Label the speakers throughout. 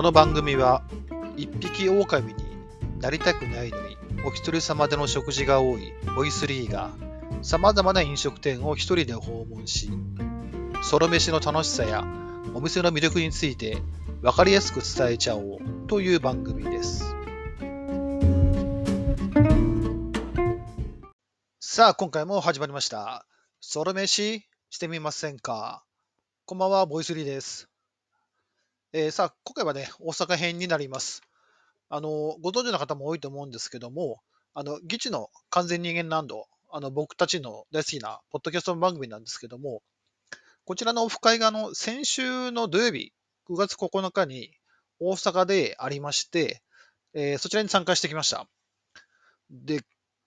Speaker 1: この番組は一匹狼になりたくないのにお一人様での食事が多いボイスリーが様々な飲食店を一人で訪問しソロ飯の楽しさやお店の魅力について分かりやすく伝えちゃおうという番組です。さあ今回も始まりました。ソロ飯してみませんか？こんばんはボイスリーです。えー、さあ、今回はね、大阪編になります。あの、ご存知の方も多いと思うんですけども、あの、議事の完全人間ランド、あの、僕たちの大好きなポッドキャスト番組なんですけども、こちらのオフ会が、あの、先週の土曜日、9月9日に大阪でありまして、えー、そちらに参加してきました。で、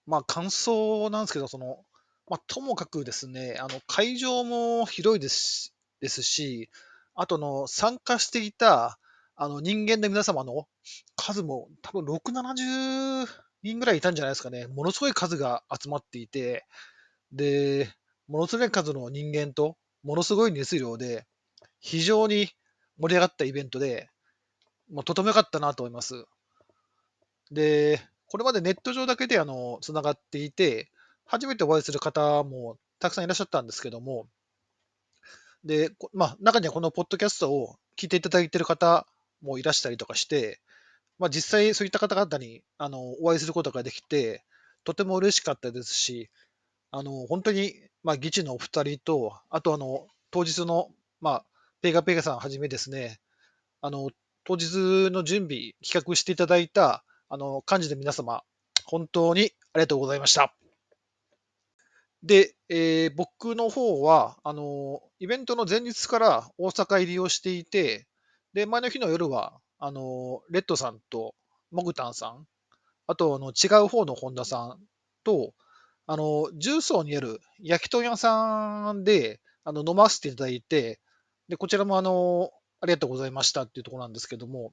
Speaker 1: まあ、感想なんですけど、その、まあ、ともかくですね、あの、会場も広いですですし、あとの参加していたあの人間の皆様の数も多分6、70人ぐらいいたんじゃないですかね。ものすごい数が集まっていて、で、ものすごい数の人間と、ものすごい熱量で、非常に盛り上がったイベントで、もうとても良かったなと思います。で、これまでネット上だけであのつながっていて、初めてお会いする方もたくさんいらっしゃったんですけども、で、まあ、中にはこのポッドキャストを聞いていただいている方もいらしたりとかして、まあ、実際そういった方々にあのお会いすることができて、とても嬉しかったですし、あの本当に、まあ、議事のお二人と、あとあの当日の、まあ、ペガペガさんはじめですね、あの当日の準備、企画していただいたあの幹事の皆様、本当にありがとうございました。で、えー、僕の方は、あの、イベントの前日から大阪入りをしていて、で、前の日の夜は、あの、レッドさんとモグタンさん、あと、あの、違う方の本田さんと、あの、重曹にある焼き鳥屋さんで、あの、飲ませていただいて、で、こちらもあの、ありがとうございましたっていうところなんですけども、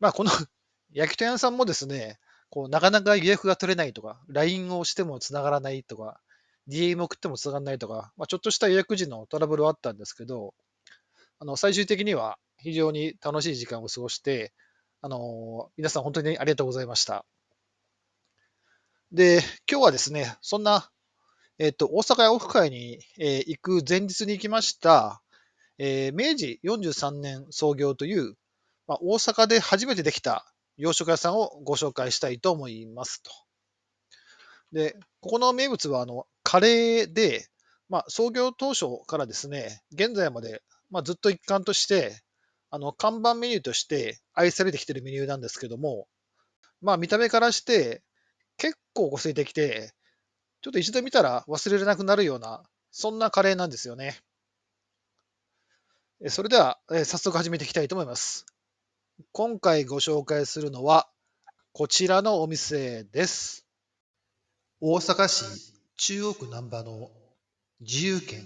Speaker 1: まあ、この 焼き鳥屋さんもですね、こう、なかなか予約が取れないとか、LINE をしても繋がらないとか、DM 送っても繋がんないとか、まあ、ちょっとした予約時のトラブルはあったんですけど、あの最終的には非常に楽しい時間を過ごして、あの皆さん本当にありがとうございました。で、今日はですね、そんな、えっ、と、大阪屋オフ会に、えー、行く前日に行きました、えー、明治43年創業という、まあ、大阪で初めてできた洋食屋さんをご紹介したいと思いますと。で、ここの名物は、あの、カレーで、まあ、創業当初からですね、現在まで、まあ、ずっと一貫として、あの、看板メニューとして愛されてきてるメニューなんですけども、まあ、見た目からして、結構個性的で、ちょっと一度見たら忘れられなくなるような、そんなカレーなんですよね。それでは、早速始めていきたいと思います。今回ご紹介するのは、こちらのお店です。大阪市中央区難波の自由軒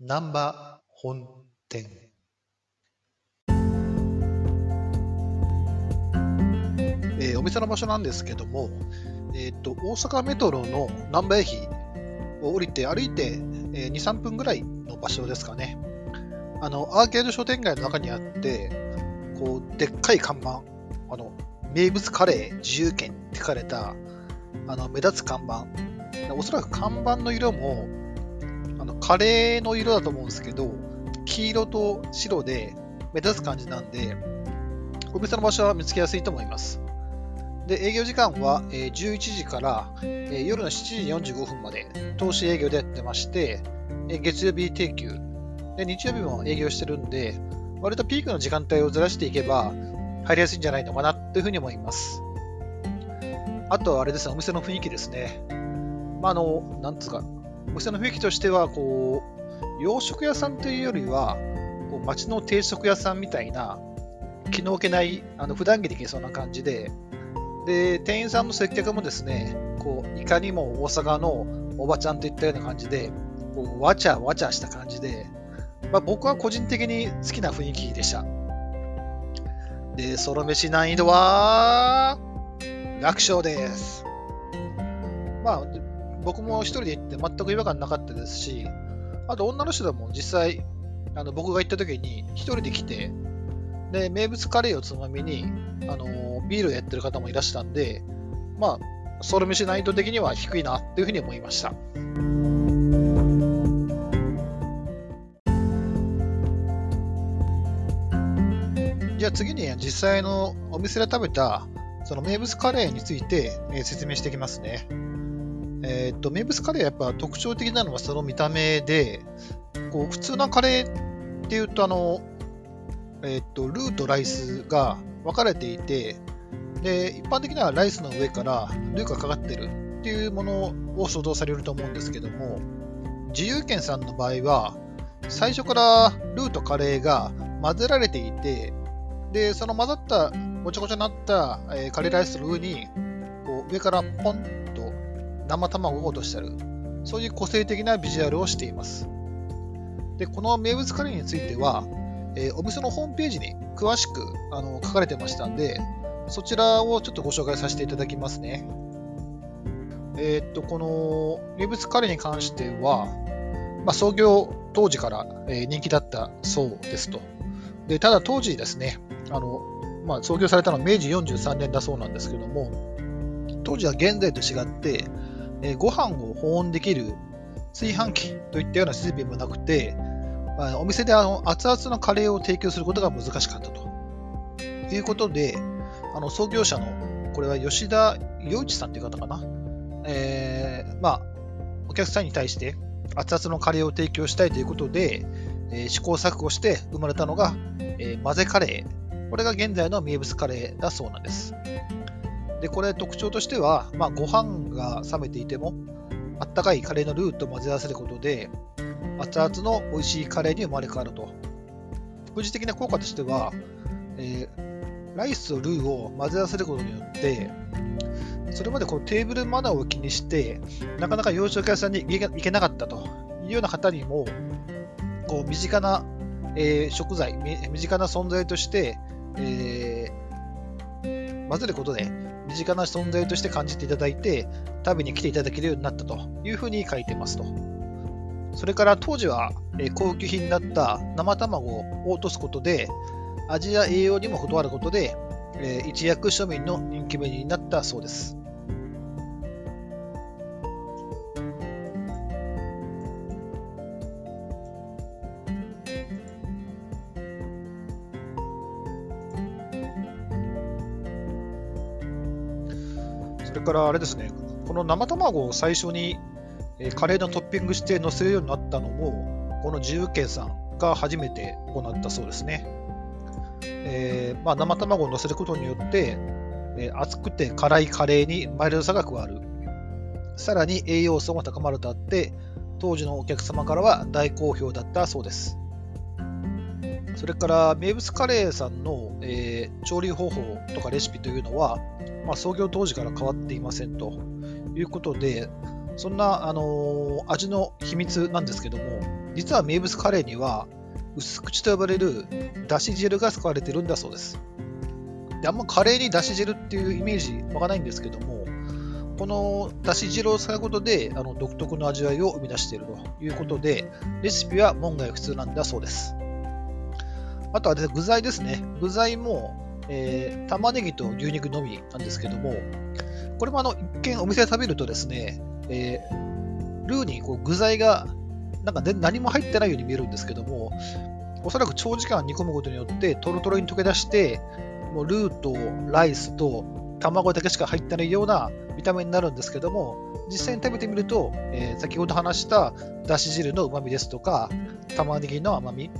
Speaker 1: 難波本店。えー、お店の場所なんですけども、えーと、大阪メトロの難波駅を降りて歩いて、えー、2、3分ぐらいの場所ですかね。あの、アーケード商店街の中にあって、こう、でっかい看板、あの、名物カレー自由軒って書かれた、あの、目立つ看板、おそらく看板の色も、あのカレーの色だと思うんですけど、黄色と白で目立つ感じなんで、お店の場所は見つけやすいと思います。で、営業時間はえ11時からえ夜の7時45分まで投資営業でやってましてえ、月曜日定休、で日曜日も営業してるんで、割とピークの時間帯をずらしていけば入りやすいんじゃないのかなというふうに思います。あとはあれですね、お店の雰囲気ですね。まあ、あの、なんつうか、お店の雰囲気としては、こう、洋食屋さんというよりは、こう街の定食屋さんみたいな、気の置けない、あの普段着できそうな感じで、で、店員さんの接客もですね、こう、いかにも大阪のおばちゃんといったような感じで、こうわちゃわちゃした感じで、まあ、僕は個人的に好きな雰囲気でした。で、ソロ飯難易度は、楽勝です。まあ、僕も一人で行って全く違和感なかったですし、あと女の人でも実際、あの僕が行った時に一人で来て、で、名物カレーをつまみに、あの、ビールをやってる方もいらしたんで、まあ、ソロ飯難易度的には低いなっていうふうに思いました。じゃあ次に実際のお店で食べたその名物カレーについて、説明していきますね。えー、っと、名物カレーやっぱ特徴的なのはその見た目で、こう普通のカレーっていうと、あの、えー、っと、ルーとライスが分かれていて、で、一般的にはライスの上からルーがかかってるっていうものを想像されると思うんですけども、自由軒さんの場合は、最初からルーとカレーが混ぜられていて、で、その混ざったごちゃごちゃになった、えー、カレーライスの上に、こう上からポンと生卵を落としてある。そういう個性的なビジュアルをしています。で、この名物カレーについては、えー、お店のホームページに詳しくあの書かれてましたんで、そちらをちょっとご紹介させていただきますね。えー、っと、この名物カレーに関しては、まあ、創業当時から、え人気だったそうですと。でただ当時ですね、あのまあ、創業されたのは明治43年だそうなんですけども、当時は現在と違って、えー、ご飯を保温できる炊飯器といったような設備もなくて、まあ、お店であの熱々のカレーを提供することが難しかったということで、あの創業者の、これは吉田洋一さんという方かな、えー、まあ、お客さんに対して熱々のカレーを提供したいということで、えー、試行錯誤して生まれたのが、えー、混ぜカレー。これが現在の名物カレーだそうなんです。で、これ特徴としては、まあ、ご飯が冷めていても、あったかいカレーのルーと混ぜ合わせることで、熱々の美味しいカレーに生まれ変わると。副次的な効果としては、えー、ライスとルーを混ぜ合わせることによって、それまでこうテーブルマナーを気にして、なかなか洋食屋さんに行けなかったというような方にも、こう身近な、えー、食材、身近な存在として、えー、混ぜることで身近な存在として感じていただいて、食べに来ていただけるようになったというふうに書いてますと。それから当時は、高級品だった生卵を落とすことで、味や栄養にも断ることで、一躍庶民の人気メニューになったそうです。からあれですね、この生卵を最初に、えカレーのトッピングして乗せるようになったのも、この自由軒さんが初めて行ったそうですね。えー、まあ、生卵を乗せることによって、えー、熱くて辛いカレーにマイルドさが加わる。さらに栄養素も高まるとあって、当時のお客様からは大好評だったそうです。それから名物カレーさんの、えー、調理方法とかレシピというのは、まあ、創業当時から変わっていませんということで、そんな、あのー、味の秘密なんですけども、実は名物カレーには薄口と呼ばれるだし汁が使われてるんだそうです。であんまカレーにだし汁っていうイメージわかないんですけども、このだし汁を使うことであの独特の味わいを生み出しているということで、レシピは門外不通なんだそうです。あとは、ね、具材ですね。具材も、えー、玉ねぎと牛肉のみなんですけども、これもあの一見お店で食べるとですね、えー、ルーにこう具材がなんか、ね、何も入ってないように見えるんですけども、おそらく長時間煮込むことによってトロトロに溶け出して、もうルーとライスと卵だけしか入ってないような見た目になるんですけども、実際に食べてみると、えー、先ほど話しただし汁のうまみですとか、玉ねぎの甘み、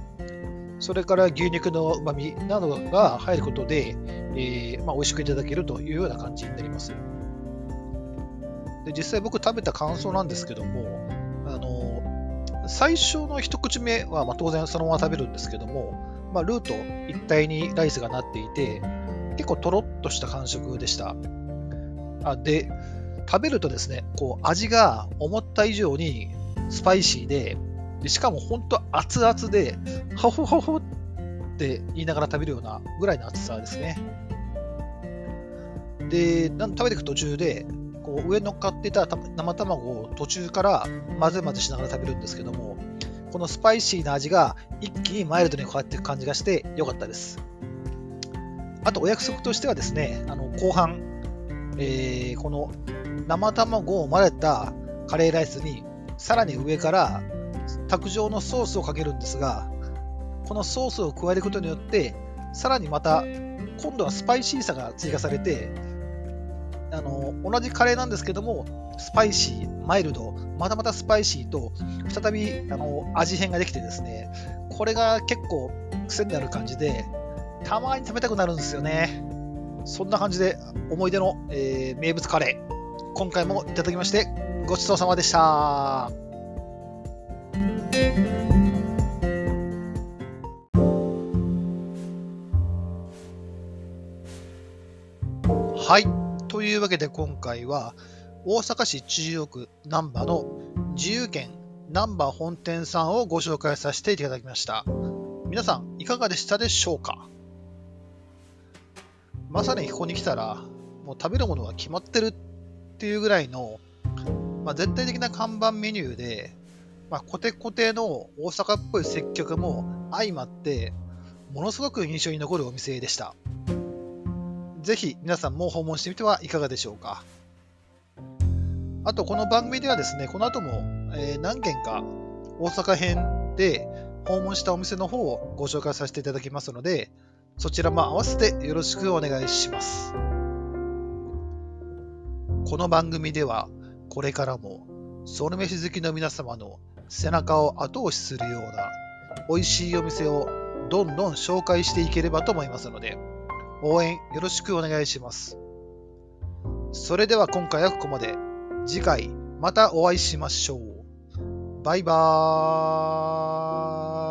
Speaker 1: それから牛肉のうまみなどが入ることで、えーまあ、美味しくいただけるというような感じになります。で実際僕食べた感想なんですけども、あの最初の一口目はまあ当然そのまま食べるんですけども、まあ、ルーと一体にライスがなっていて、結構とろっとした感触でした。あで、食べるとですね、こう味が思った以上にスパイシーで、でしかも本当熱々で、ハホハホって言いながら食べるようなぐらいの熱さですね。で、なん食べていく途中で、こう上に乗っかってた生卵を途中から混ぜ混ぜしながら食べるんですけども、このスパイシーな味が一気にマイルドに変わっていく感じがして良かったです。あとお約束としてはですね、あの後半、えー、この生卵を混ぜたカレーライスにさらに上から卓上のソースをかけるんですが、このソースを加えることによって、さらにまた今度はスパイシーさが追加されて、あの同じカレーなんですけども、スパイシー、マイルド、またまたスパイシーと、再びあの味変ができてですね、これが結構癖になる感じで、たまに食べたくなるんですよね。そんな感じで思い出の、えー、名物カレー、今回もいただきまして、ごちそうさまでした。はい。というわけで今回は、大阪市中央区難波の自由軒難波本店さんをご紹介させていただきました。皆さん、いかがでしたでしょうか？まさにここに来たら、もう食べるものが決まってるっていうぐらいの、まあ、絶対的な看板メニューで、まあ、コテコテの大阪っぽい接客も相まって、ものすごく印象に残るお店でした。ぜひ皆さんも訪問してみてはいかがでしょうか。あと、この番組ではですね、この後も、えー、何件か大阪編で訪問したお店の方をご紹介させていただきますので、そちらも合わせてよろしくお願いします。この番組では、これからも、ソウル飯好きの皆様の背中を後押しするような美味しいお店をどんどん紹介していければと思いますので、応援よろしくお願いします。それでは今回はここまで。次回またお会いしましょう。バイバーイ。